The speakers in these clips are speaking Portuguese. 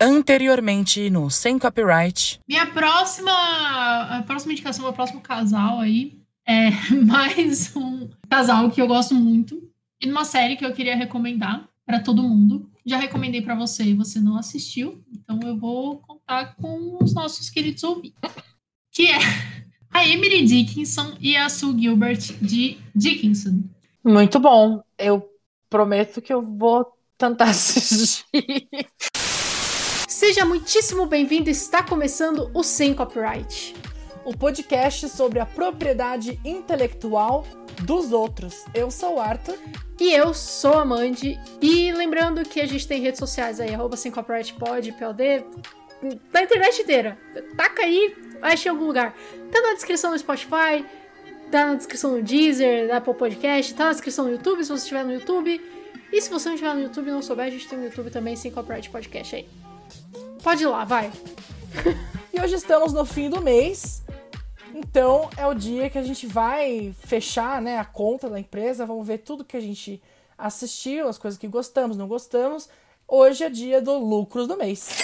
Anteriormente no Sem Copyright. Minha próxima, a próxima indicação, meu próximo casal aí é mais um casal que eu gosto muito e numa série que eu queria recomendar para todo mundo. Já recomendei para você e você não assistiu, então eu vou contar com os nossos queridos ouvintes. Que é a Emily Dickinson e a Sue Gilbert de Dickinson. Muito bom. Eu prometo que eu vou tentar assistir. Seja muitíssimo bem-vindo. Está começando o Sem Copyright. O podcast sobre a propriedade intelectual dos outros. Eu sou o Arthur. E eu sou a Mandy. E lembrando que a gente tem redes sociais aí, arroba sem copyright pod, PLD, na internet inteira. Taca aí, acha em algum lugar. Tá na descrição do Spotify, tá na descrição do Deezer, da Apple Podcast, tá na descrição do YouTube, se você estiver no YouTube. E se você não estiver no YouTube e não souber, a gente tem no YouTube também, sem copyright podcast aí. Pode ir lá, vai. e hoje estamos no fim do mês. Então é o dia que a gente vai fechar né, a conta da empresa, vamos ver tudo que a gente assistiu, as coisas que gostamos, não gostamos. Hoje é dia do lucros do mês.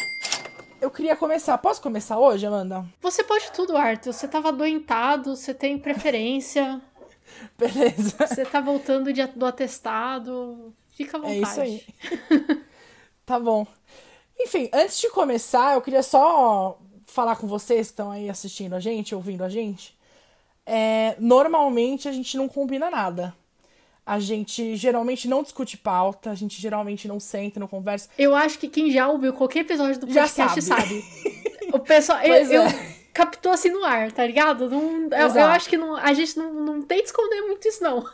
Eu queria começar. Posso começar hoje, Amanda? Você pode tudo, Arthur. Você tava adoentado, você tem preferência. Beleza. Você tá voltando de, do atestado. Fica à vontade. É isso aí. tá bom. Enfim, antes de começar, eu queria só falar com vocês que estão aí assistindo a gente, ouvindo a gente. É, normalmente a gente não combina nada. A gente geralmente não discute pauta, a gente geralmente não senta, não conversa. Eu acho que quem já ouviu qualquer episódio do podcast já sabe. sabe. o pessoal. eu, é. eu captou assim no ar, tá ligado? Não, eu, eu, acho que não, a gente não, não tem de esconder muito isso, não.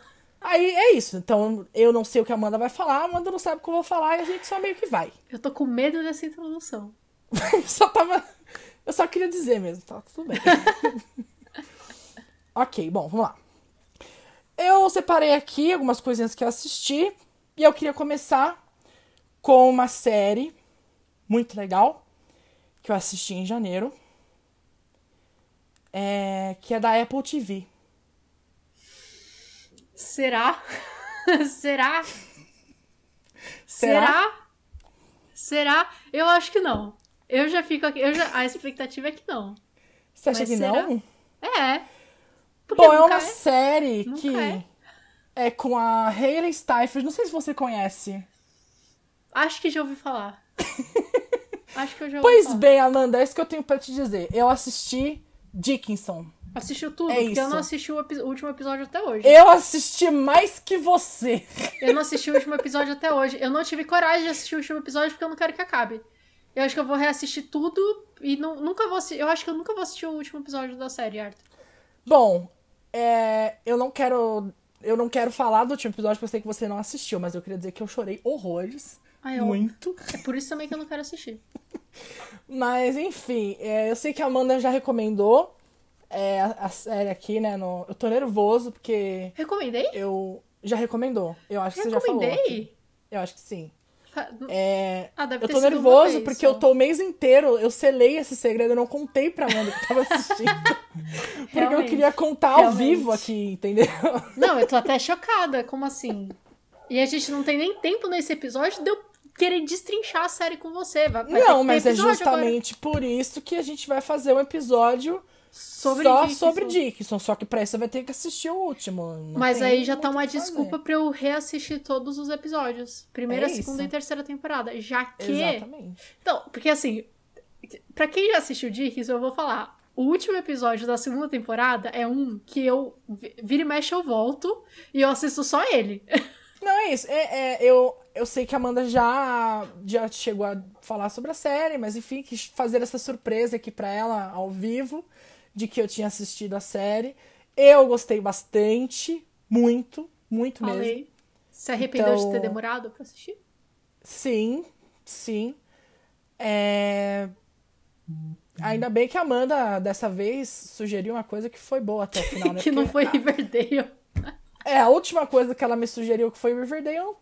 Aí é isso. Então eu não sei o que a Amanda vai falar, a Amanda não sabe o que eu vou falar e a gente só meio que vai. Eu tô com medo dessa introdução. só tava. Eu só queria dizer mesmo, tá tudo bem. ok, bom, vamos lá. Eu separei aqui algumas coisinhas que eu assisti e eu queria começar com uma série muito legal que eu assisti em janeiro, é, que é da Apple TV. Será? Será? Será? Será? Eu acho que não. Eu já fico aqui. Eu já, a expectativa é que não. Você acha Mas que será? não? É. Bom, é uma é. série nunca que é. é com a Hayley Steinfeld. Não sei se você conhece. Acho que já ouvi falar. Acho que eu já ouvi Pois falar. bem, Amanda, é isso que eu tenho pra te dizer. Eu assisti Dickinson. Assistiu tudo? É porque isso. eu não assisti o, o, último episódio até hoje. Eu assisti mais que você. Eu não assisti o último episódio até hoje. Eu não tive coragem de assistir o último episódio porque eu não quero que acabe. Eu acho que eu vou reassistir tudo e não, nunca vou. Eu acho que eu nunca vou assistir o último episódio da série, Arthur. Bom, é, eu não quero. Eu não quero falar do último episódio porque eu sei que você não assistiu, mas eu queria dizer que eu chorei horrores. Ai, muito. É por isso também que eu não quero assistir. mas, enfim, é, eu sei que a Amanda já recomendou é, a, a, série aqui, né? No... Eu tô nervoso porque. Recomendei? Eu. Já recomendou. Eu acho que você já falou. Recomendei? Eu acho que sim. É, ah, eu tô nervoso porque eu tô o mês inteiro, eu selei esse segredo, eu não contei pra Amanda que tava assistindo. porque eu queria contar ao Realmente. vivo aqui, entendeu? Não, eu tô até chocada, como assim? E a gente não tem nem tempo nesse episódio de eu querer destrinchar a série com você. Vai, vai não, mas é justamente agora. por isso que a gente vai fazer um episódio sobre só Dickinson. sobre Dickinson. Só que pra isso você vai ter que assistir o último. Não Mas aí já tá uma desculpa pra eu reassistir todos os episódios. Primeira, é segunda e terceira temporada. Já que. Exatamente. Então, porque assim, pra quem já assistiu Dickinson, eu vou falar. O último episódio da segunda temporada é um que eu vira e mexe eu volto e eu assisto só ele. Não, é isso. É, é, eu, eu sei que a Amanda já, já chegou a falar sobre a série, mas enfim, quis fazer essa surpresa aqui pra ela ao vivo de que eu tinha assistido a série. Eu gostei bastante, muito, muito Falei. mesmo. Se arrependeu então, de ter então, demorado pra assistir? Sim, sim. É... Ainda bem que a Amanda, dessa vez, sugeriu uma coisa que foi boa até o final, né? que não foi Riverdale. É, a última coisa que ela me sugeriu que foi Riverdale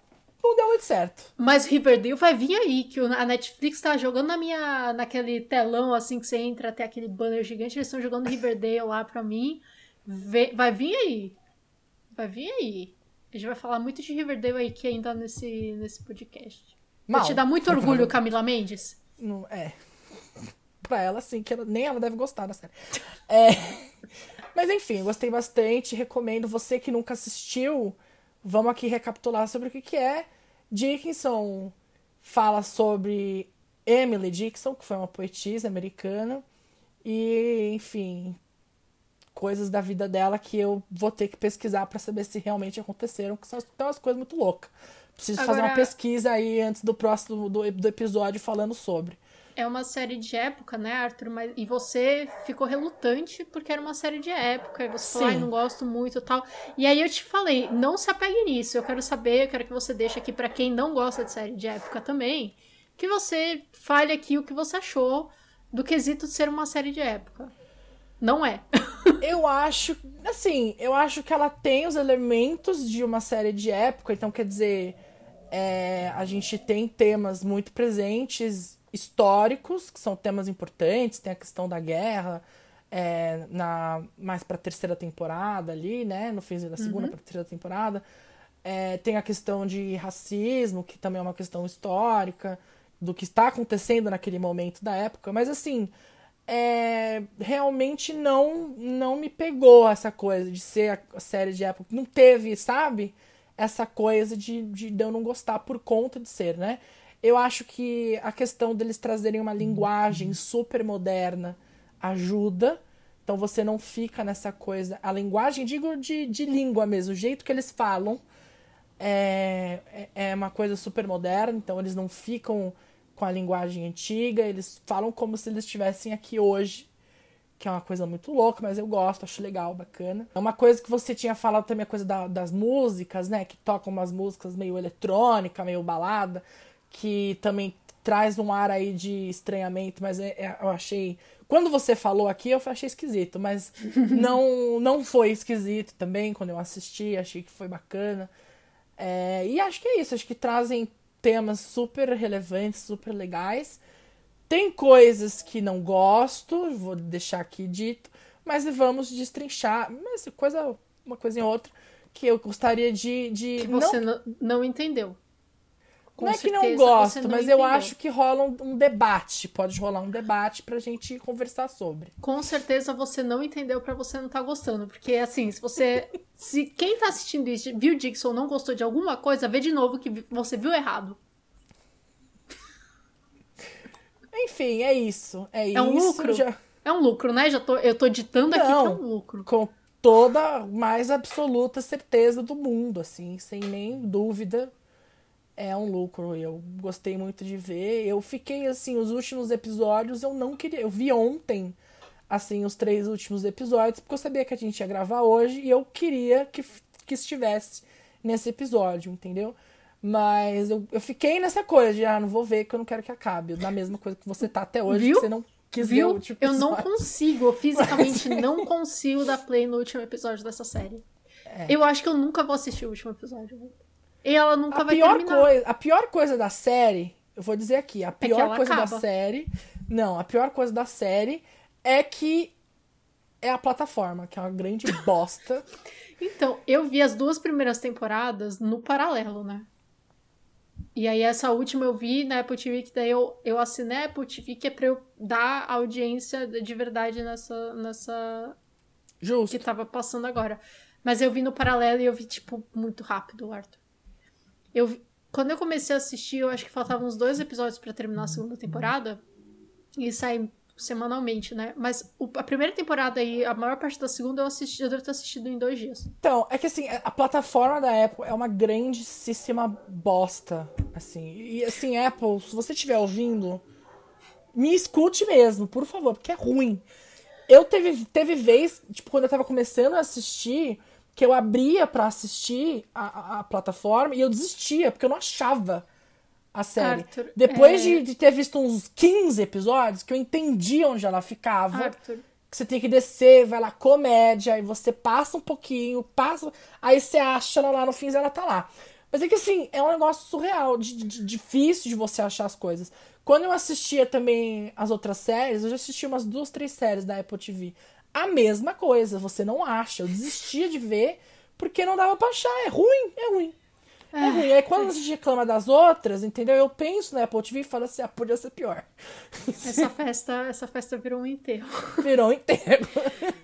não deu muito certo. Mas Riverdale vai vir aí, que a Netflix tá jogando na minha, naquele telão assim que você entra até aquele banner gigante, eles estão jogando Riverdale lá pra mim. Vai vir aí. Vai vir aí. A gente vai falar muito de Riverdale aí que ainda nesse, nesse podcast. Mal. Vai te dar muito orgulho, Camila Mendes? Não, é. Pra ela, sim, que ela, nem ela deve gostar da série. É, mas enfim, gostei bastante, recomendo. Você que nunca assistiu, vamos aqui recapitular sobre o que, que é. Dickinson fala sobre Emily Dickinson, que foi uma poetisa americana, e, enfim, coisas da vida dela que eu vou ter que pesquisar para saber se realmente aconteceram, que são são umas coisas muito loucas. Preciso fazer Agora- uma pesquisa aí antes do próximo do, do episódio falando sobre. É uma série de época, né, Arthur? Mas, e você ficou relutante porque era uma série de época. E você falou, ai, não gosto muito e tal. E aí eu te falei, não se apegue nisso. Eu quero saber, eu quero que você deixe aqui pra quem não gosta de série de época também, que você fale aqui o que você achou do quesito de ser uma série de época. Não é. Eu acho, assim, eu acho que ela tem os elementos de uma série de época, então quer dizer, é, a gente tem temas muito presentes, históricos, que são temas importantes, tem a questão da guerra, é, na mais pra terceira temporada ali, né? No fim da segunda pra terceira temporada. É, tem a questão de racismo, que também é uma questão histórica, do que está acontecendo naquele momento da época, mas assim, é, realmente não não me pegou essa coisa de ser a, a série de época. Não teve, sabe? Essa coisa de, de eu não gostar por conta de ser, né? Eu acho que a questão deles trazerem uma linguagem super moderna ajuda. Então você não fica nessa coisa. A linguagem, digo de, de língua mesmo, o jeito que eles falam é, é- é uma coisa super moderna, então eles não ficam com a linguagem antiga, eles falam como se eles estivessem aqui hoje, que é uma coisa muito louca, mas eu gosto, acho legal, bacana. É uma coisa que você tinha falado também, a coisa da- das músicas, né, que tocam umas músicas meio eletrônica, meio balada, que também traz um ar aí de estranhamento, mas é- é- eu achei. Quando você falou aqui, eu achei esquisito, mas não, não foi esquisito também quando eu assisti, achei que foi bacana. É, e acho que é isso, acho que trazem temas super relevantes, super legais. Tem coisas que não gosto, vou deixar aqui dito, mas vamos destrinchar, mas coisa, uma coisa em outra, que eu gostaria de. de Que você não, não entendeu. Com não é que não gosto, não mas eu entendeu. acho que rola um, um debate. Pode rolar um debate pra gente conversar sobre. Com certeza você não entendeu pra você não tá gostando. Porque, assim, se você. se quem tá assistindo isso viu Dixon não gostou de alguma coisa, vê de novo que você viu errado. Enfim, é isso. É, É um isso. lucro? já- É um lucro, né? Já tô, eu tô ditando aqui que é Não. um lucro. com toda a mais absoluta certeza do mundo, assim, sem nem dúvida. É um lucro. Eu gostei muito de ver. Eu fiquei assim, os últimos episódios eu não queria. Eu vi ontem, assim, os três últimos episódios, porque eu sabia que a gente ia gravar hoje e eu queria que, que estivesse nesse episódio, entendeu? Mas eu, eu fiquei nessa coisa de, ah, não vou ver que eu não quero que acabe. Na mesma coisa que você tá até hoje, Viu? que você não quis ver o Viu? último Eu não episódio. consigo, eu fisicamente não consigo dar play no último episódio dessa série. É. Eu acho que eu nunca vou assistir o último episódio. E ela nunca A vai pior, terminar. coisa, a pior coisa da série, eu vou dizer aqui, a que pior ela coisa da acaba. série. Não, a pior coisa da série é que é a plataforma, que é uma grande bosta. Então, eu vi as duas primeiras temporadas no paralelo, né? E aí essa última eu vi na Apple TV, que daí eu, eu assinei a Apple TV, que é pra eu dar audiência de verdade nessa, nessa Justo. que tava passando agora. Mas eu vi no paralelo e eu vi, tipo, muito rápido, Arthur. Eu Quando eu comecei a assistir, eu acho que faltavam uns dois episódios pra terminar a segunda temporada. E sai semanalmente, né? Mas o- a primeira temporada e a maior parte da segunda eu assisti, eu devo ter assistido em dois dias. Então, é que assim, a plataforma da Apple é uma grandíssima bosta. Assim. E assim, Apple, se você estiver ouvindo, me escute mesmo, por favor, porque é ruim. Eu teve, teve vez, tipo, quando eu tava começando a assistir, que eu abria pra assistir a, a- a plataforma e eu desistia, porque eu não achava a série. Arthur, Depois é- de, de ter visto uns 15 episódios, que eu entendi onde ela ficava Arthur, que você tem que descer, vai lá, comédia, aí você passa um pouquinho, passa, aí você acha ela lá no fim ela tá lá. Mas é que assim, é um negócio surreal, de, de- difícil de você achar as coisas. Quando eu assistia também as outras séries, eu já assisti umas duas, três séries da Apple TV. A mesma coisa, você não acha. Eu desistia de ver porque não dava pra achar. É ruim, é ruim. É ruim. Aí quando a gente reclama das outras, entendeu? Eu penso na Apple TV e falo assim, ah, podia ser pior. Essa festa, essa festa virou um enterro. Virou um inteiro.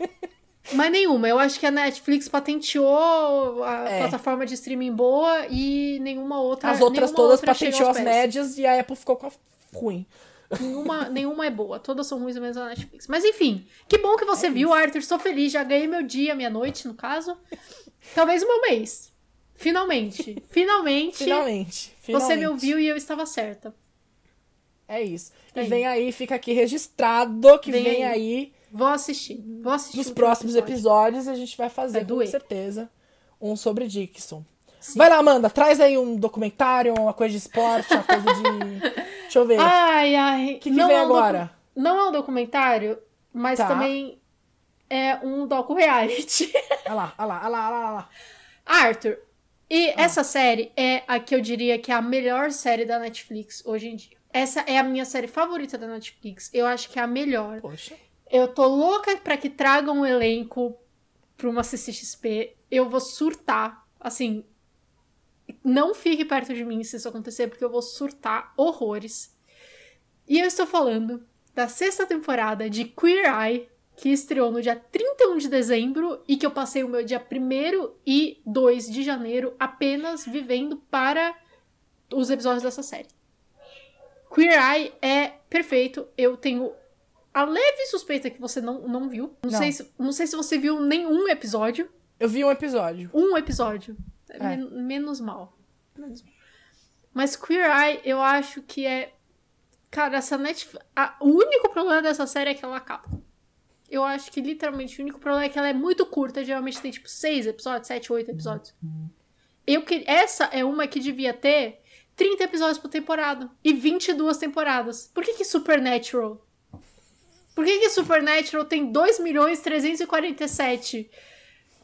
Mas nenhuma. Eu acho que a Netflix patenteou a É. plataforma de streaming boa e nenhuma outra. As outras todas outra patenteou as médias e a Apple ficou com a ruim. Nenhuma, nenhuma é boa. Todas são ruins menos a Netflix. Mas enfim, que bom que você viu, Arthur. Estou feliz. Já ganhei meu dia, minha noite, no caso. Talvez o meu mês. Finalmente. Finalmente. Finalmente. Você me ouviu e eu estava certa. É isso. E Aí. vem aí, fica aqui registrado que Vem vem, aí. aí, Vou assistir. Vou assistir. nos próximos episódio. episódios a gente vai fazer Vai com certeza um sobre Dixon. Sim. Vai lá, Amanda, traz aí um documentário, uma coisa de esporte, uma coisa de. Deixa eu ver. O Ai, ai. que, que não vem é um docu- agora? Não é um documentário, mas Tá. também é um docu-reality. Olha lá, olha lá, olha lá, olha lá, olha lá. Arthur, e Ah. essa série é a que eu diria que é a melhor série da Netflix hoje em dia. Essa é a minha série favorita da Netflix. Eu acho que é a melhor. Poxa. Eu tô louca pra que tragam um elenco pra uma CCXP. Eu vou surtar. Assim, não fique perto de mim se isso acontecer, porque eu vou surtar horrores. E eu estou falando da sexta temporada de Queer Eye, que estreou no dia 31 de dezembro e que eu passei o meu dia 1 e 2 de janeiro apenas vivendo para os episódios dessa série. Queer Eye é perfeito. Eu tenho a leve suspeita que você não, não viu. Não, Não. Sei se, não sei se você viu nenhum episódio. Eu vi um episódio. Um episódio. É. Men- menos mal. Menos mal. Mas Queer Eye, eu acho que é. Cara, essa Netflix. a- O único problema dessa série é que ela acaba. Eu acho que literalmente o único problema é que ela é muito curta. Geralmente tem tipo seis episódios, sete, oito episódios. Eu que... Essa é uma que devia ter 30 episódios por temporada. E 22 temporadas. Por que, que Supernatural? Por que, que Supernatural tem 2 milhões 347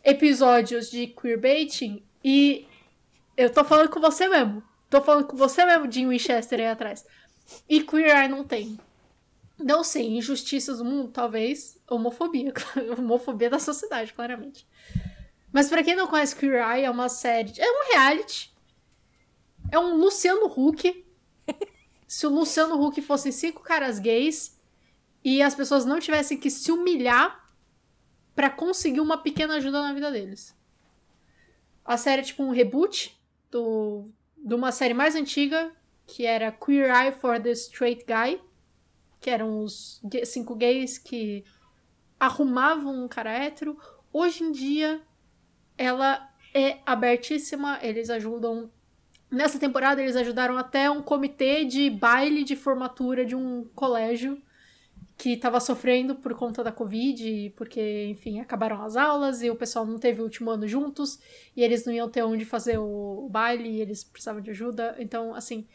episódios de queerbaiting e eu tô falando com você mesmo. Tô falando com você mesmo, Jim Winchester aí atrás. E Queer Eye não tem. Não sei, injustiças do mundo, talvez. Homofobia. Homofobia da sociedade, claramente. Mas pra quem não conhece Queer Eye, é uma série. É um reality. É um Luciano Huck. Se o Luciano Huck fossem cinco caras gays e as pessoas não tivessem que se humilhar pra conseguir uma pequena ajuda na vida deles. A série é tipo um reboot do, de uma série mais antiga, que era Queer Eye for the Straight Guy, que eram os cinco gays que arrumavam um cara hétero. Hoje em dia, ela é abertíssima, eles ajudam. Nessa temporada, eles ajudaram até um comitê de baile de formatura de um colégio que estava sofrendo por conta da Covid, porque, enfim, acabaram as aulas e o pessoal não teve o último ano juntos e eles não iam ter onde fazer o baile e eles precisavam de ajuda. Então, assim,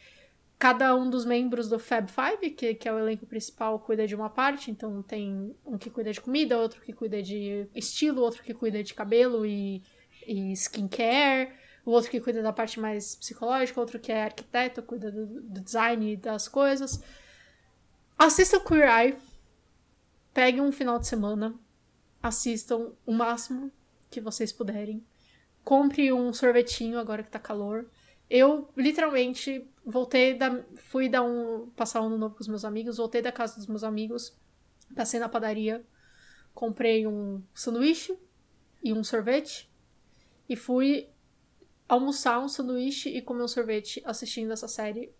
cada um dos membros do Fab Five, que, que é o elenco principal, cuida de uma parte. Então, tem um que cuida de comida, outro que cuida de estilo, outro que cuida de cabelo e, e skincare, o outro que cuida da parte mais psicológica, outro que é arquiteto, cuida do, do design das coisas. Assistam Queer Eye. Peguem um final de semana. Assistam o máximo que vocês puderem. Compre um sorvetinho agora que tá calor. Eu, literalmente, voltei da. Fui dar um. passar um ano novo com os meus amigos, voltei da casa dos meus amigos, passei na padaria, comprei um sanduíche e um sorvete e fui almoçar um sanduíche e comer um sorvete assistindo essa série.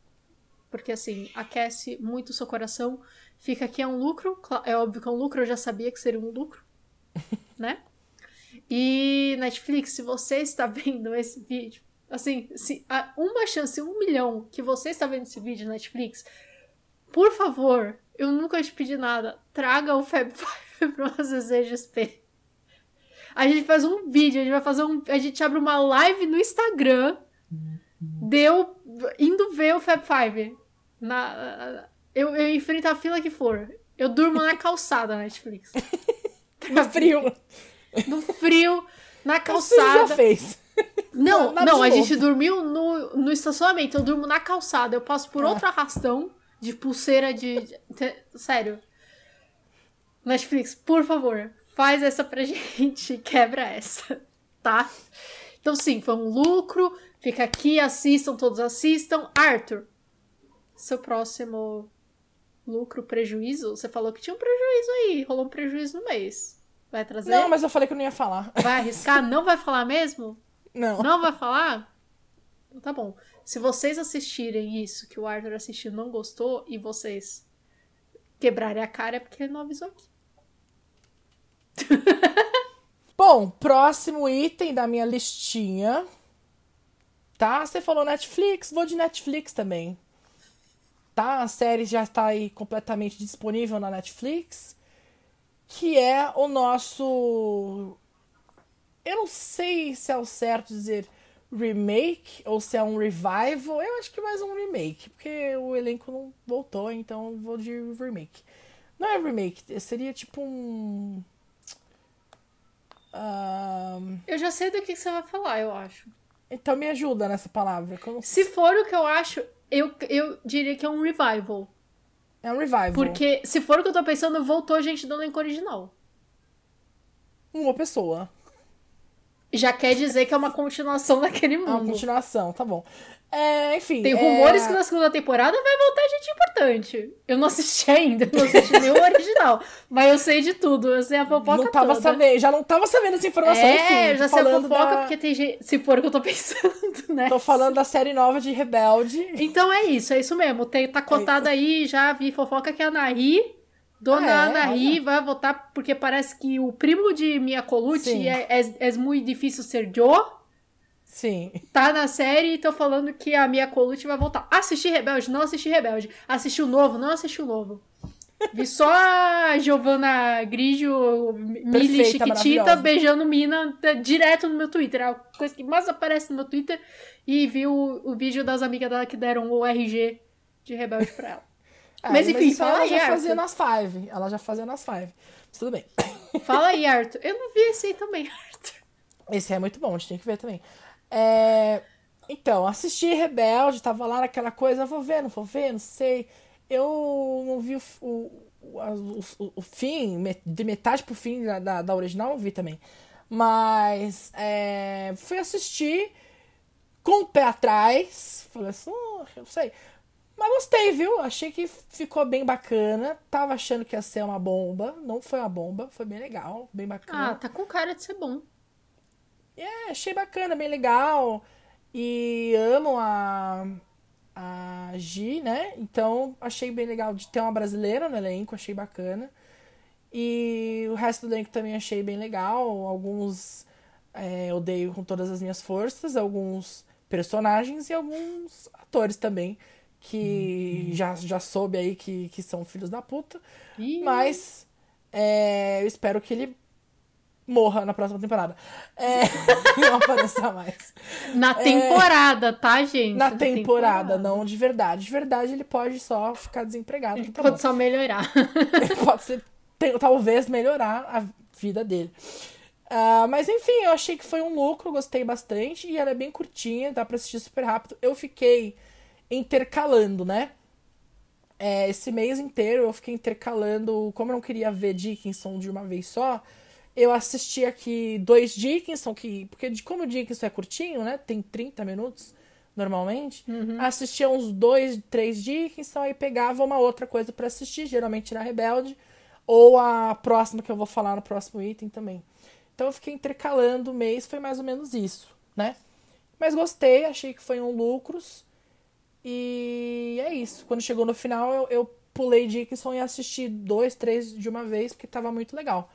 Porque assim, aquece muito o seu coração. Fica aqui é um lucro. É óbvio que é um lucro, eu já sabia que seria um lucro. né? E Netflix, se você está vendo esse vídeo, assim, se há uma chance, um milhão que você está vendo esse vídeo Netflix, por favor, eu nunca te pedi nada, traga o Fab Five para uma CCXP. A gente faz um vídeo, a gente vai fazer um. A gente abre uma live no Instagram. Deu indo ver o Fab Five. Na, eu, eu enfrento a fila que for. Eu durmo na calçada, Netflix. No frio. No frio, na Você já calçada. fez. Não, Nada não, de a novo. gente dormiu no, no estacionamento. Eu durmo na calçada. Eu passo por Ah. outro arrastão de pulseira de. de- te- sério. Netflix, por favor, faz essa pra gente. Quebra essa, tá? Então, sim, foi um lucro. Fica aqui, assistam, todos assistam. Arthur, seu próximo lucro, prejuízo? Você falou que tinha um prejuízo aí, rolou um prejuízo no mês. Vai trazer? Não, mas eu falei que eu não ia falar. Vai arriscar? Não vai falar mesmo? Não. Não vai falar? Então tá bom. Se vocês assistirem isso, que o Arthur assistiu não gostou, e vocês quebrarem a cara, é porque ele não avisou aqui. Bom, próximo item da minha listinha. Tá? Você falou Netflix, vou de Netflix também. Tá? A série já está aí completamente disponível na Netflix. Que é o nosso. Eu não sei se é o certo dizer remake ou se é um revival. Eu acho que mais um remake, porque o elenco não voltou, então eu vou de remake. Não é remake, seria tipo um. Ahn, Eu já sei do que você vai falar, eu acho. então me ajuda nessa palavra. não Se for o que eu acho, eu, eu diria que é um revival. É um revival. Porque se for o que eu tô pensando, voltou gente do elenco original. Uma pessoa. Já quer dizer que é uma continuação daquele É uma mundo. continuação, tá bom. É, enfim. Tem é, rumores que na segunda temporada vai voltar gente importante. Eu não assisti ainda, não assisti nem o original. Mas eu sei de tudo, eu sei a fofoca Não tava toda. sabendo, já não tava sabendo essa informação, É, enfim. eu já sei a fofoca da- porque tem gente. Se for o que eu tô pensando, né? Tô falando da série nova de Rebelde. Então é isso, é isso mesmo. Tem, tá cotado aí, já vi fofoca que a Anahi, dona Ah, é? Anahi, vai votar porque parece que o primo de Mia Colucci é, é, é muito difícil ser Joe. Sim. Tá na série e tô falando que a Mia Colucci vai voltar. Assisti Rebelde? Não assisti Rebelde. Assisti o novo? Não assisti o novo. Vi só a Giovanna Grigio, Mili Chiquitita beijando mina direto no meu Twitter. É a coisa que mais aparece no meu Twitter. E vi o, o vídeo das amigas dela que deram o RG de Rebelde pra ela. É, Mas, enfim, isso fala ela aí, já Arthur. fazia nas five. Ela já fazia nas five. Mas tudo bem. Fala aí, Arthur. Eu não vi esse aí também, Arthur. Esse é muito bom, a gente tem que ver também. É, Então, assisti Rebelde, tava lá naquela coisa, vou ver, não vou ver, não sei. Eu não vi o, o, o, o- fim, de metade pro fim da, da, da original, eu vi também. Mas é, fui assistir com o pé atrás. Falei assim, "Hum, eu sei. Mas gostei, viu? Achei que ficou bem bacana. Tava achando que ia ser uma bomba. Não foi uma bomba, foi bem legal, bem bacana. Ah, tá com cara de ser bom. É, achei bacana, bem legal. E amo a, a Gi, né? Então achei bem legal de ter uma brasileira no elenco, achei bacana. E o resto do elenco também achei bem legal. Alguns é, odeio com todas as minhas forças, alguns personagens e alguns atores também. Que já, já soube aí que, que são filhos da puta. Ih, Mas é, eu espero que ele morra na próxima temporada. É, não apareça mais. Na temporada, tá, gente? é. Na temporada, não de verdade. De verdade, ele pode só ficar desempregado. tá bom. Pode só melhorar. pode ser, tem- talvez melhorar a vida dele. Ah, mas enfim, eu achei que foi um lucro, gostei bastante. E ela é bem curtinha, dá pra assistir super rápido. Eu fiquei intercalando, né? É, esse mês inteiro eu fiquei intercalando. Como eu não queria ver Dickinson de uma vez só, eu assisti aqui dois Dickinson, que, porque de como o Dickinson é curtinho, né? Tem 30 minutos normalmente. Assistia uns dois, três Dickinson, aí pegava uma outra coisa pra assistir, geralmente na Rebelde, ou a próxima que eu vou falar no próximo item também. Então eu fiquei intercalando o mês, foi mais ou menos isso, né? Mas gostei, achei que foi um lucros. E é isso. Quando chegou no final, eu, eu pulei Dickinson e assisti dois, três de uma vez, porque tava muito legal.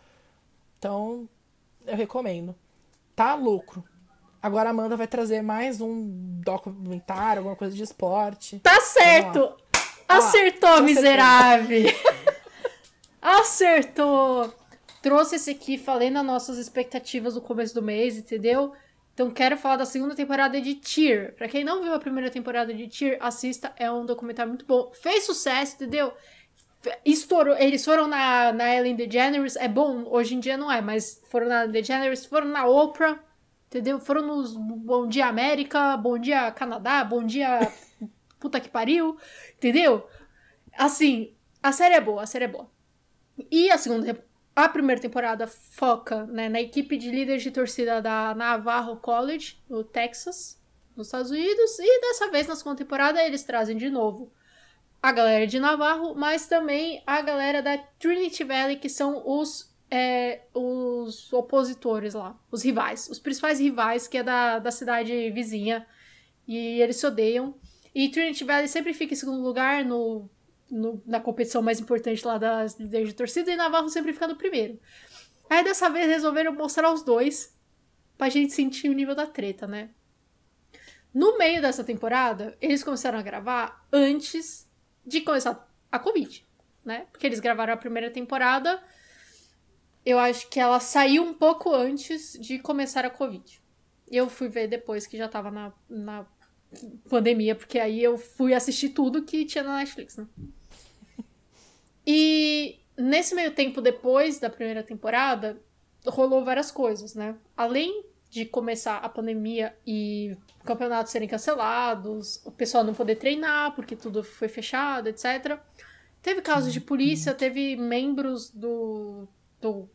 Então, eu recomendo. Tá lucro. Agora a Amanda vai trazer mais um documentário, alguma coisa de esporte. Tá certo! Acertou, já miserável! Acertou! Trouxe esse aqui, falei nas nossas expectativas no começo do mês, entendeu? Então quero falar da segunda temporada de Tear. Pra quem não viu a primeira temporada de Tear, assista, é um documentário muito bom. Fez sucesso, entendeu? Estourou. Eles foram na, na Ellen DeGeneres, é bom, hoje em dia não é, mas foram na DeGeneres, foram na Oprah, entendeu? Foram nos Bom Dia América, Bom Dia Canadá, Bom Dia puta que pariu, entendeu? Assim, a série é boa, a série é boa. E a segunda, a primeira temporada foca né, na equipe de líderes de torcida da Navarro College, no Texas, nos Estados Unidos. E dessa vez, na segunda temporada, eles trazem de novo a galera de Navarro, mas também a galera da Trinity Valley, que são os, é, os opositores lá, os rivais, os principais rivais, que é da, da cidade vizinha. E eles se odeiam. E Trinity Valley sempre fica em segundo lugar no, no na competição mais importante lá das líderes de torcida, e Navarro sempre fica no primeiro. Aí dessa vez resolveram mostrar os dois pra gente sentir o nível da treta, né? No meio dessa temporada, eles começaram a gravar antes de começar a Covid, né? Porque eles gravaram a primeira temporada. Eu acho que ela saiu um pouco antes de começar a Covid. Eu fui ver depois que já tava na, na pandemia, porque aí eu fui assistir tudo que tinha na Netflix, né? E nesse meio tempo, depois da primeira temporada, rolou várias coisas, né? Além de começar a pandemia e campeonatos serem cancelados, o pessoal não poder treinar porque tudo foi fechado, etc. Teve casos de polícia, teve membros do, do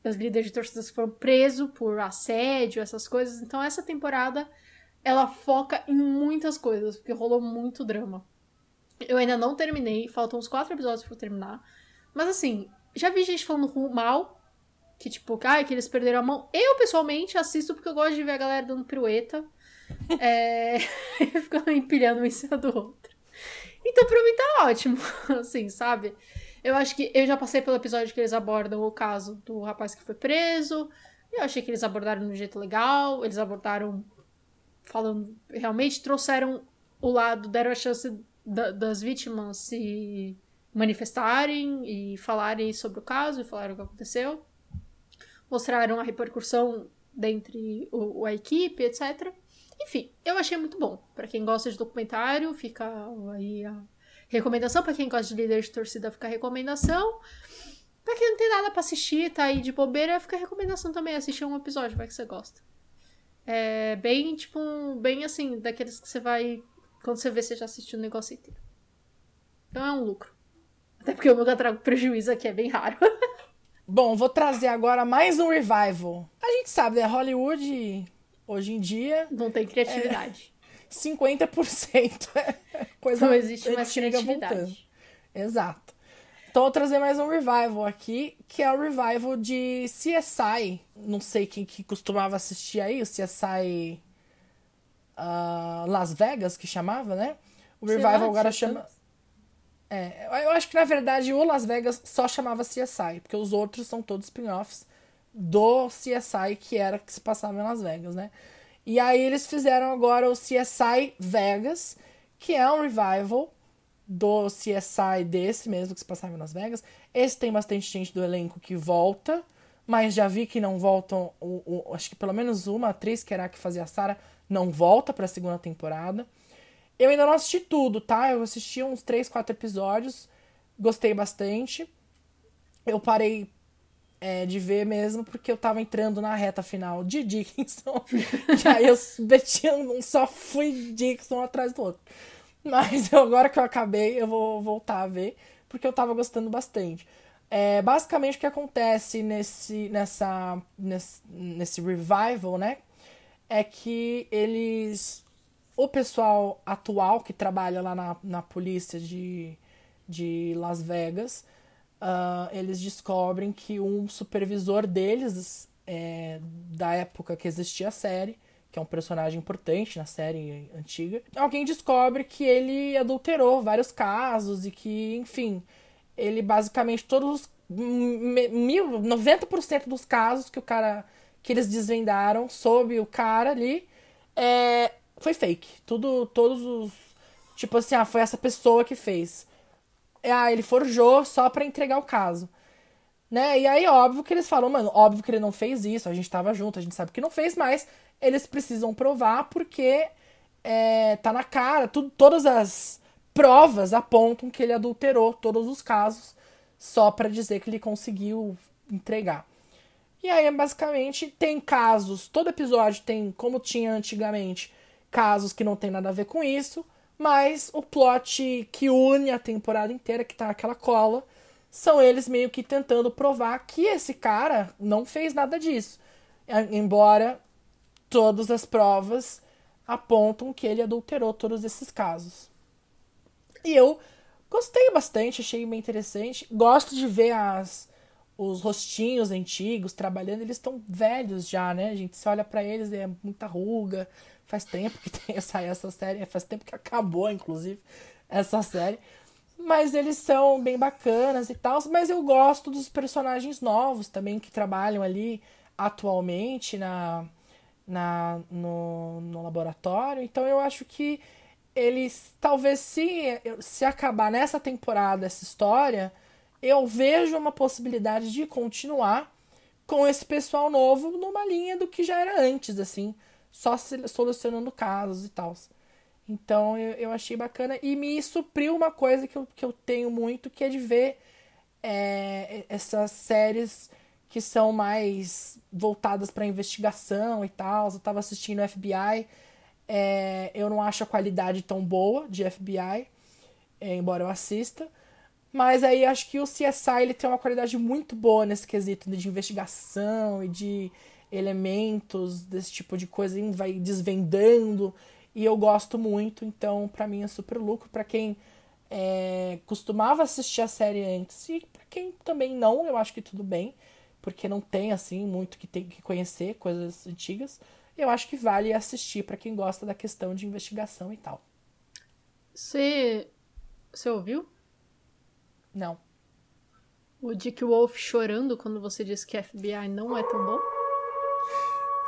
das líderes de torcidas que foram presos por assédio, essas coisas. Então essa temporada ela foca em muitas coisas, porque rolou muito drama. Eu ainda não terminei, faltam uns quatro episódios para terminar. Mas assim, já vi gente falando mal que, tipo, ah, que eles perderam a mão. Eu, pessoalmente, assisto porque eu gosto de ver a galera dando pirueta. é... ficando empilhando um em cima do outro. Então, pra mim, tá ótimo. assim, sabe? Eu acho que eu já passei pelo episódio que eles abordam o caso do rapaz que foi preso. Eu achei que eles abordaram de um jeito legal. Eles abordaram falando. Realmente trouxeram o lado, deram a chance da, das vítimas se manifestarem e falarem sobre o caso e falaram o que aconteceu mostraram a repercussão dentre o, a equipe, etc. Enfim, eu achei muito bom. Para quem gosta de documentário, fica aí a recomendação. Para quem gosta de líder de torcida, fica a recomendação. Pra quem não tem nada pra assistir, tá aí de bobeira, fica a recomendação também. Assistir um episódio, vai que você gosta. É bem, tipo, bem assim, daqueles que você vai. Quando você vê, você já assistiu o negócio inteiro. Então é um lucro. Até porque eu nunca trago prejuízo aqui, é bem raro. Bom, vou trazer agora mais um revival. A gente sabe, né? Hollywood, hoje em dia. Não tem criatividade. É 50% é coisa Não existe mais criatividade. Voltando. Exato. Então, vou trazer mais um revival aqui, que é o revival de CSI. Não sei quem que costumava assistir aí, o CSI uh, Las Vegas, que chamava, né? O revival agora chama. É, eu acho que na verdade o Las Vegas só chamava CSI, porque os outros são todos spin-offs do CSI que era que se passava em Las Vegas, né? E aí eles fizeram agora o CSI Vegas, que é um revival do CSI desse mesmo que se passava em Las Vegas. Esse tem bastante gente do elenco que volta, mas já vi que não voltam. O, o acho que pelo menos uma atriz, que era a que fazia a Sarah, não volta para a segunda temporada. Eu ainda não assisti tudo, tá? Eu assisti uns 3, 4 episódios, gostei bastante. Eu parei é, de ver mesmo porque eu tava entrando na reta final de Dickinson. e aí eu meti, só fui Dickinson atrás do outro. Mas eu, agora que eu acabei, eu vou voltar a ver, porque eu tava gostando bastante. É, basicamente o que acontece nesse, nessa, nesse, nesse revival, né? É que eles o pessoal atual que trabalha lá na, na polícia de, de Las Vegas, uh, eles descobrem que um supervisor deles, é, da época que existia a série, que é um personagem importante na série antiga, alguém descobre que ele adulterou vários casos e que, enfim, ele basicamente todos os mil, 90% dos casos que o cara que eles desvendaram sobre o cara ali é, foi fake. Tudo, todos os. Tipo assim, ah, foi essa pessoa que fez. Ah, ele forjou só para entregar o caso. Né? E aí, óbvio que eles falam, mano, óbvio que ele não fez isso, a gente tava junto, a gente sabe que não fez, mas eles precisam provar porque é, tá na cara, tudo, todas as provas apontam que ele adulterou todos os casos só para dizer que ele conseguiu entregar. E aí, basicamente, tem casos, todo episódio tem, como tinha antigamente, casos que não tem nada a ver com isso, mas o plot que une a temporada inteira, que tá aquela cola, são eles meio que tentando provar que esse cara não fez nada disso. Embora todas as provas apontam que ele adulterou todos esses casos. E eu gostei bastante, achei bem interessante. Gosto de ver as, os rostinhos antigos trabalhando, eles estão velhos já, né? Gente se olha para eles, é muita ruga. Faz tempo que tem essa, essa série, faz tempo que acabou, inclusive, essa série. Mas eles são bem bacanas e tal. Mas eu gosto dos personagens novos também que trabalham ali atualmente na, na, no, no laboratório. Então eu acho que eles talvez se, se acabar nessa temporada essa história, eu vejo uma possibilidade de continuar com esse pessoal novo numa linha do que já era antes, assim, só solucionando casos e tal. Então eu, eu achei bacana e me supriu uma coisa que eu, que eu tenho muito, que é de ver é, essas séries que são mais voltadas para investigação e tal. Eu tava assistindo FBI, é, eu não acho a qualidade tão boa de FBI, é, embora eu assista. Mas aí acho que o CSI ele tem uma qualidade muito boa nesse quesito de investigação e de elementos desse tipo de coisa, vai desvendando e eu gosto muito, então para mim é super lucro. Para quem é, costumava assistir a série antes e para quem também não, eu acho que tudo bem, porque não tem assim muito que tem que conhecer coisas antigas. Eu acho que vale assistir para quem gosta da questão de investigação e tal. Você você ouviu? Não. O Dick Wolf chorando quando você disse que FBI não é tão bom?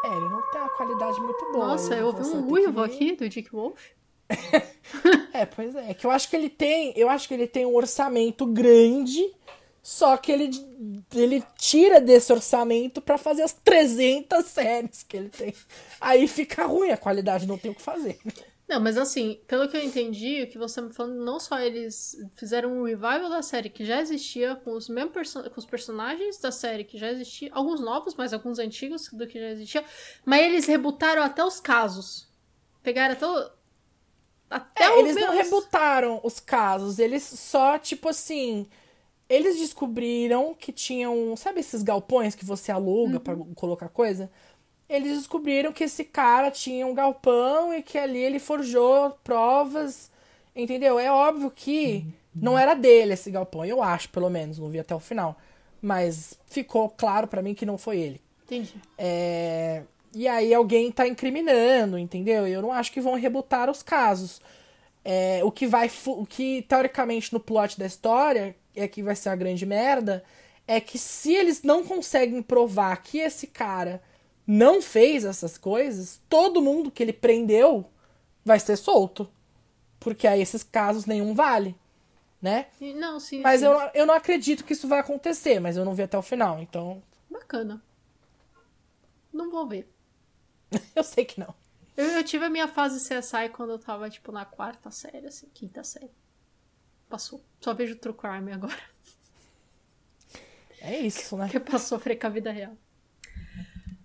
É, ele não tem uma qualidade muito boa. Nossa, eu ouvi um uivo aqui do Dick Wolf. é, pois é. É que eu acho que ele tem. Eu acho que ele tem um orçamento grande. Só que ele, ele tira desse orçamento para fazer as 300 séries que ele tem. Aí fica ruim a qualidade, não tem o que fazer. Não, mas assim, pelo que eu entendi, o que você tá me falando, não só eles fizeram um revival da série que já existia, com os mesmos com os personagens da série que já existia, alguns novos, mas alguns antigos do que já existia, mas eles rebutaram até os casos. Pegaram até o... Até é, eles não rebutaram os casos, eles só, tipo assim, eles descobriram que tinham, sabe esses galpões que você aluga uhum. para colocar coisa? Eles descobriram que esse cara tinha um galpão e que ali ele forjou provas, entendeu? É óbvio que não era dele esse galpão, eu acho, pelo menos, não vi até o final. Mas ficou claro para mim que não foi ele. Entendi. É... E aí alguém tá incriminando, entendeu? Eu não acho que vão rebutar os casos. É... O que vai. O que, teoricamente, no plot da história, é que vai ser a grande merda, é que se eles não conseguem provar que esse cara não fez essas coisas, todo mundo que ele prendeu vai ser solto. Porque aí esses casos nenhum vale, né? Não, sim. Mas sim. Eu, eu não acredito que isso vai acontecer, mas eu não vi até o final, então. Bacana. Não vou ver. eu sei que não. Eu, eu, tive a minha fase CSI quando eu tava, tipo, na quarta série, assim, quinta série. Passou. Só vejo True Crime agora. É isso, né? Que é pra sofrer com a vida real.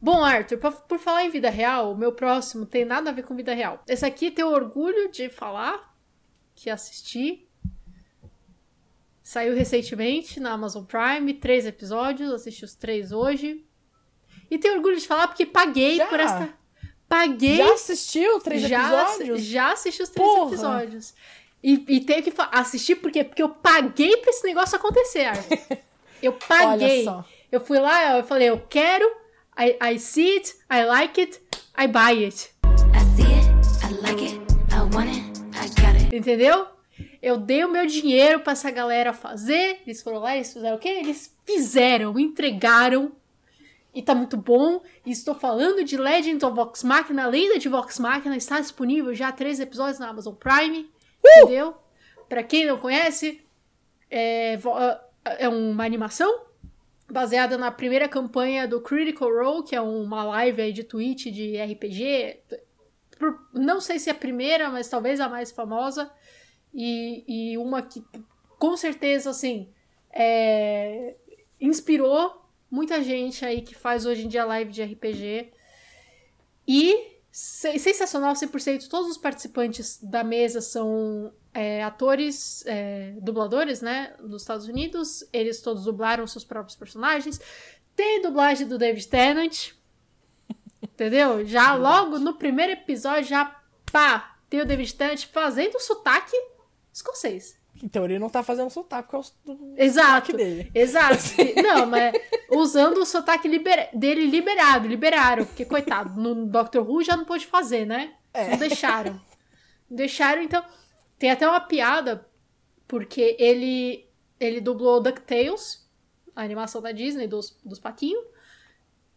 Bom, Arthur, por falar em vida real, o meu próximo tem nada a ver com vida real. Esse aqui tenho orgulho de falar que assisti. Saiu recentemente na Amazon Prime, três episódios, assisti os três hoje. E tenho orgulho de falar porque paguei já? por esta. Paguei. Já assistiu três já, episódios? Já assisti os três Porra. episódios. E, e tenho que assistir por quê? Porque eu paguei pra esse negócio acontecer, Arthur. Eu paguei. Eu fui lá, eu falei, eu quero I, I see it, I like it, I buy it. I see it, I like it, I want it, I got it. Entendeu? Eu dei o meu dinheiro para essa galera fazer. Eles foram lá, eles fizeram o quê? Eles fizeram, entregaram. E tá muito bom. E estou falando de Legend of Vox Machina. A lenda de Vox Machina está disponível já três episódios na Amazon Prime. Uh! Entendeu? Para quem não conhece, é, é uma animação baseada na primeira campanha do Critical Role, que é uma live aí de Twitch de RPG. Não sei se é a primeira, mas talvez a mais famosa. E, e uma que, com certeza, assim, é, inspirou muita gente aí que faz hoje em dia live de RPG. E sensacional 100%. Todos os participantes da mesa são é, atores, é, dubladores, né, dos Estados Unidos. Eles todos dublaram seus próprios personagens. Tem dublagem do David Tennant, entendeu? Já logo no primeiro episódio, já pá, tem o David Tennant fazendo sotaque escocês. Então ele não tá fazendo sotaque, porque é o Exato. sotaque dele. Exato. Não, mas usando o sotaque libera- dele liberado, liberaram, porque coitado, no Doctor Who já não pôde fazer, né? É. Não deixaram. Não deixaram, então. Tem até uma piada, porque ele ele dublou DuckTales, a animação da Disney dos, dos patinhos.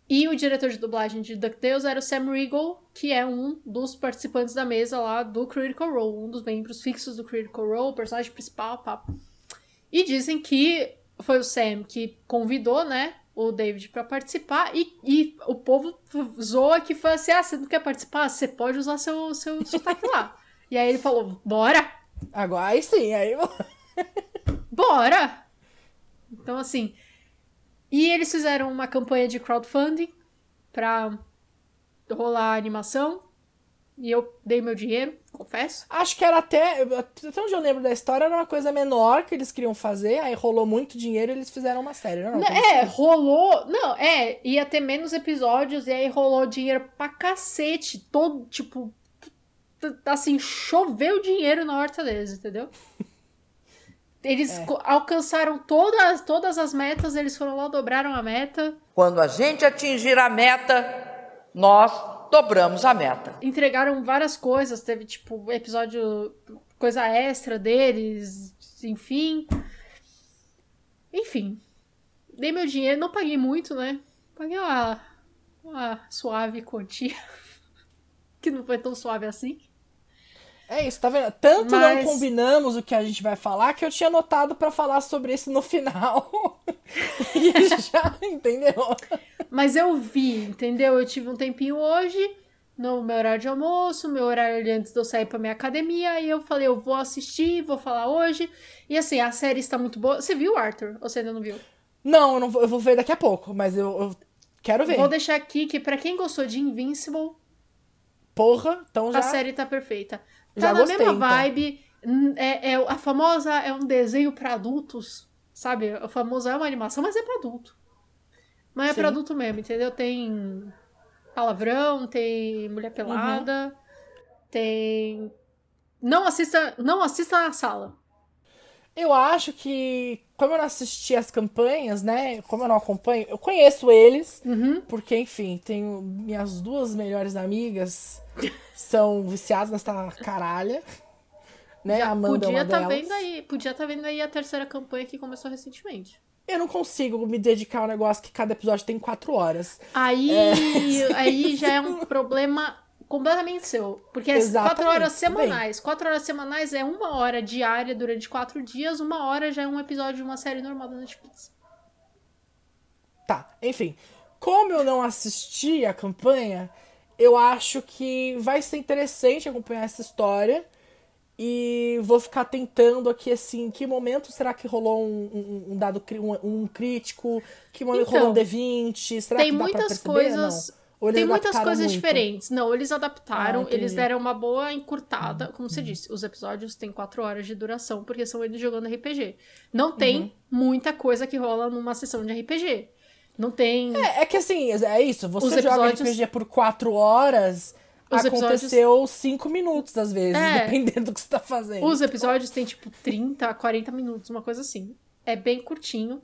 E o diretor de dublagem de DuckTales era o Sam Riegel, que é um dos participantes da mesa lá do Critical Role, um dos membros fixos do Critical Role, o personagem principal. E dizem que foi o Sam que convidou, né, o David pra participar e, e o povo zoa que foi assim, ah, você não quer participar? Você pode usar seu, seu sotaque lá. E aí ele falou, bora, Agora aí sim, aí bora! Então, assim. E eles fizeram uma campanha de crowdfunding pra rolar a animação. E eu dei meu dinheiro, confesso. Acho que era até. Até onde eu lembro da história, era uma coisa menor que eles queriam fazer, aí rolou muito dinheiro e eles fizeram uma série, não? Não, é, rolou. Não, é, ia ter menos episódios e aí rolou dinheiro pra cacete. Todo, tipo. Assim, choveu dinheiro na horta deles, entendeu? Eles É. alcançaram todas, todas as metas, eles foram lá, dobraram a meta. Quando a gente atingir a meta, nós dobramos a meta. entregaram várias coisas, teve tipo episódio coisa extra deles, enfim. Enfim. Dei meu dinheiro, não paguei muito, né? Paguei uma, uma suave quantia. que não foi tão suave assim. É isso, tá vendo? Tanto Mas- não combinamos o que a gente vai falar que eu tinha anotado pra falar sobre isso no final. e já, entendeu? Mas eu vi, entendeu? Eu tive um tempinho hoje, no meu horário de almoço, meu horário antes de eu sair pra minha academia, e eu falei, eu vou assistir, vou falar hoje. E assim, a série está muito boa. Você viu, Arthur? Ou você ainda não viu? Não, eu, não vou, eu vou ver daqui a pouco, mas eu, eu quero ver. Vou deixar aqui que pra quem gostou de Invincible, Porra, então já. a série tá perfeita. Tá já na gostei, mesma então. vibe. É, é a famosa é um desenho pra adultos, sabe? A famosa é uma animação, mas é pra adulto. Mas é Sim. pra adulto mesmo, entendeu? Tem palavrão, tem mulher pelada, tem não assista, não assista na sala. Eu acho que, como eu não assisti as campanhas, né? Como eu não acompanho, eu conheço eles, Uhum. porque, enfim, tenho minhas duas melhores amigas são viciadas nessa caralha. Né? A Amanda é Podia uma tá vendo aí, podia tá vendo aí a terceira campanha que começou recentemente. Eu não consigo me dedicar a um negócio que cada episódio tem quatro horas. Aí, É. aí já é um problema completamente seu. Porque é quatro horas tudo bem. semanais. Quatro horas semanais é uma hora diária durante quatro dias, uma hora já é um episódio de uma série normal da Netflix. Tá, enfim. Como eu não assisti a campanha, eu acho que vai ser interessante acompanhar essa história. E vou ficar tentando aqui, assim, em que momento será que rolou um, um- um dado, um, um crítico? Que momento Então, rolou um D20? Será tem que dá pra muitas perceber? coisas. Não. Ou Tem muitas coisas muito? diferentes. Não, eles adaptaram, Ah. Uhum. eles deram uma boa encurtada. Como você disse, os episódios têm quatro horas de duração, porque são eles jogando RPG. Não tem Uhum. muita coisa que rola numa sessão de RPG. Não tem. É, é que assim, é isso. Você Os joga episódios- RPG por quatro horas, Os aconteceu cinco minutos às vezes, É. dependendo do que você tá fazendo. Os episódios têm, tipo, 30, 40 minutos, uma coisa assim. É bem curtinho.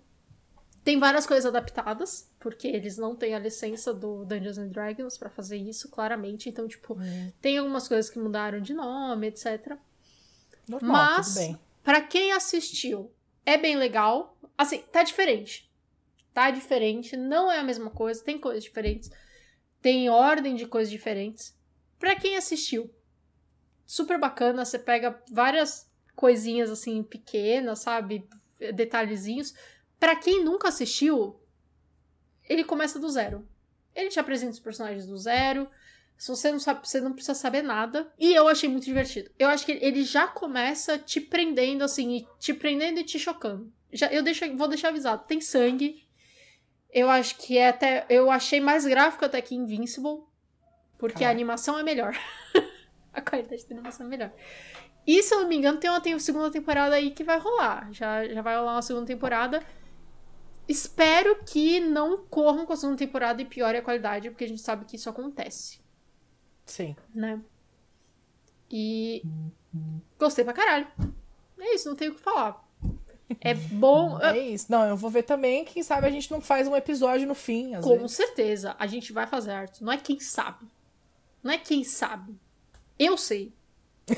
Tem várias coisas adaptadas, porque eles não têm a licença do Dungeons and Dragons pra fazer isso, claramente. Então, tipo, tem algumas coisas que mudaram de nome, etc. Normal, Mas, pra quem assistiu, é bem legal. Assim, tá diferente. Tá diferente, não é a mesma coisa, tem coisas diferentes. Tem ordem de coisas diferentes. Pra quem assistiu, super bacana, você pega várias coisinhas assim pequenas, sabe? Detalhezinhos. Pra quem nunca assistiu, ele começa do zero. Ele te apresenta os personagens do zero. Se você não sabe, você não precisa saber nada. E eu achei muito divertido. Eu acho que ele já começa te prendendo, assim, e te prendendo e te chocando. Já, eu deixo, vou deixar avisado. Tem sangue. Eu acho que é até. Eu achei mais gráfico até que Invincible. Porque a animação é melhor. a qualidade da animação é melhor. E se eu não me engano, tem uma tem- segunda temporada aí que vai rolar. Já, já vai rolar uma segunda temporada. Espero que não corram com a segunda temporada e piore a qualidade, porque a gente sabe que isso acontece Sim. né? E gostei pra caralho. É isso, não tenho o que falar. É bom. É isso. Não, eu vou ver também. Quem sabe a gente não faz um episódio no fim. Com vezes. certeza, a gente vai fazer. Não é quem sabe. Não é quem sabe. Eu sei.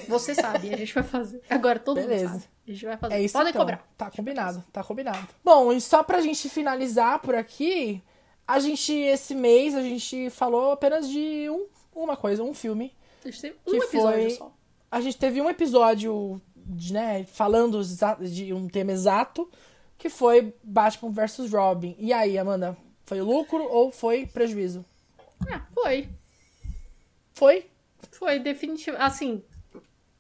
Você sabe, a gente vai fazer. Agora todo Beleza. mundo sabe. A gente vai fazer. É isso Podem então. cobrar. Tá combinado, tá combinado. Bom, e só pra gente finalizar por aqui, a gente, esse mês, a gente falou apenas de um, uma coisa, um filme. A gente um Que episódio foi- só. A gente teve um episódio, de, né, falando de um tema exato, que foi Batman vs Robin. E aí, Amanda, foi lucro ou foi prejuízo? Ah, foi. Foi? Foi definitivo. Assim,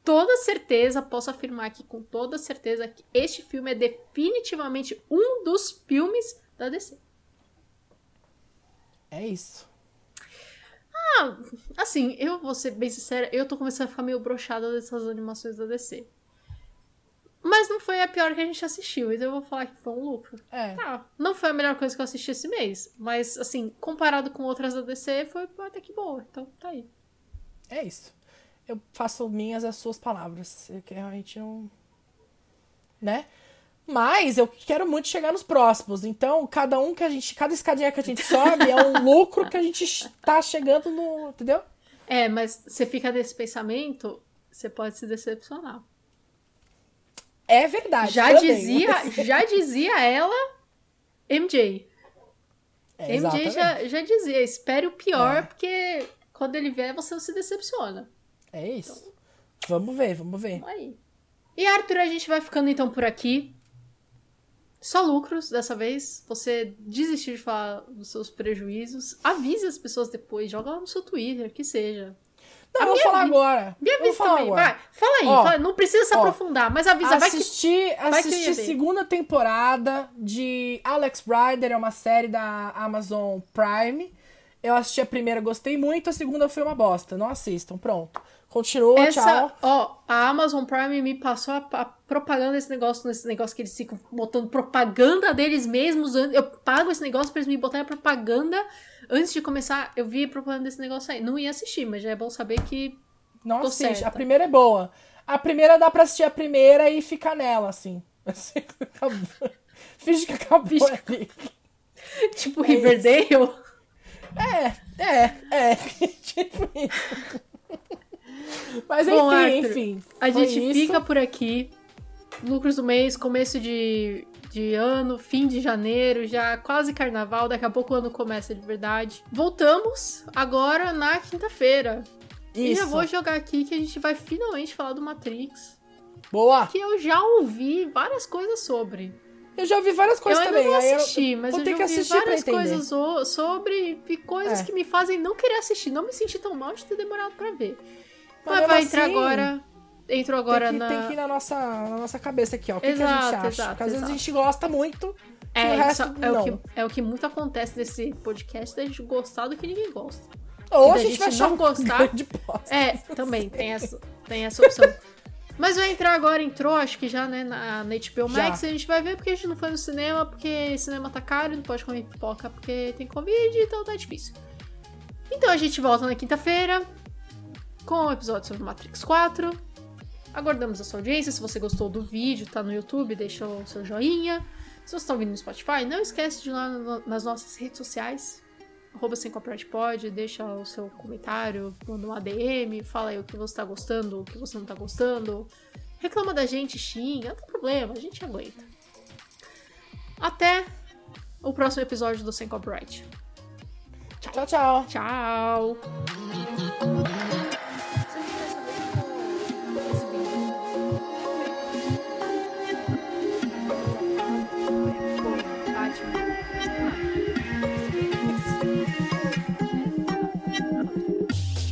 toda certeza, posso afirmar aqui com toda certeza que este filme é definitivamente um dos filmes da DC. É isso. Ah, assim, eu vou ser bem sincera, eu tô começando a ficar meio broxada dessas animações da DC. Mas não foi a pior que a gente assistiu, então eu vou falar que foi um lucro. É. Tá, não foi a melhor coisa que eu assisti esse mês, mas assim, comparado com outras da DC, foi até que boa, então tá aí. É isso. Eu faço minhas as suas palavras. Eu realmente não. Né? Mas eu quero muito chegar nos próximos. Então, cada um que a gente. Cada escadinha que a gente sobe é um lucro que a gente tá chegando no. Entendeu? É, mas você fica nesse pensamento, você pode se decepcionar. É verdade. Já dizia, mas- já dizia ela, MJ. É, MJ já, já dizia, espere o pior, É. porque quando ele vier você não se decepciona. É isso. Vamos ver, vamos ver. Aí. E Arthur, a gente vai ficando então por aqui. Só lucros dessa vez. Você desistir de falar dos seus prejuízos. Avise as pessoas depois, joga lá no seu Twitter, que seja. Não, A eu vou falar vi- agora. Me avisa falar também, agora. vai. Fala aí, Ó, fala- não precisa se ó, aprofundar, mas avisa, Assisti, vai que assisti ver. segunda temporada de Alex Rider, é uma série da Amazon Prime. Eu assisti a primeira, gostei muito, a segunda foi uma bosta. Não assistam, pronto. Continua, Essa, tchau. ó, a Amazon Prime me passou a, a propaganda desse negócio, nesse negócio que eles ficam botando propaganda deles mesmos. Eu pago esse negócio pra eles me botarem a propaganda. Antes de começar, eu vi propaganda desse negócio aí. Não ia assistir, mas já é bom saber que. Não assiste. certa. A primeira é boa. A primeira dá pra assistir a primeira e ficar nela, assim. Assim, acabou. Finge que acabou Finge ali. Tipo, É Riverdale. É, é, é. tipo isso. Mas Bom, enfim, Arthur, enfim. A gente isso. fica por aqui. Lucros do mês, começo de, de ano, fim de janeiro, já quase carnaval. Daqui a pouco o ano começa de verdade. Voltamos agora na quinta-feira. E já vou jogar aqui que a gente vai finalmente falar do Matrix. Boa. Que eu já ouvi várias coisas sobre. Eu já ouvi várias coisas eu ainda também. não aí eu- assisti, mas vou eu ter já que ouvi várias coisas sobre e coisas É. que me fazem não querer assistir. Não me sentir tão mal de ter demorado pra ver. Mas Mas, vai entrar assim, agora. Entrou agora tem, que, na. tem que ir na nossa, na nossa cabeça aqui, ó. O que, que a Exato, gente acha? exato, Porque às vezes a exato. gente gosta muito, É, o resto é, o não. que, é o que muito acontece nesse podcast, da gente gostar do que ninguém gosta. Ou a gente, gente vai achar não gostar. grande bosta. É, também tem essa, tem essa opção. Mas vai entrar agora, entrou, acho que já, né, na, na HBO Max, Já. a gente vai ver porque a gente não foi no cinema, porque cinema tá caro, não pode comer pipoca porque tem Covid, então tá difícil. Então a gente volta na quinta-feira com o episódio sobre Matrix 4. Aguardamos a sua audiência. Se você gostou do vídeo, tá no YouTube, deixa o seu joinha. Se você está ouvindo no Spotify, não esquece de ir lá nas nossas redes sociais. Arroba sem copyright pod, deixa o seu comentário, manda um ADM, fala aí o que você tá gostando, o que você não tá gostando. Reclama da gente, xinga, não tem problema, a gente aguenta. Até o próximo episódio do Sem Copyright. Tchau, tchau. Tchau! Batman.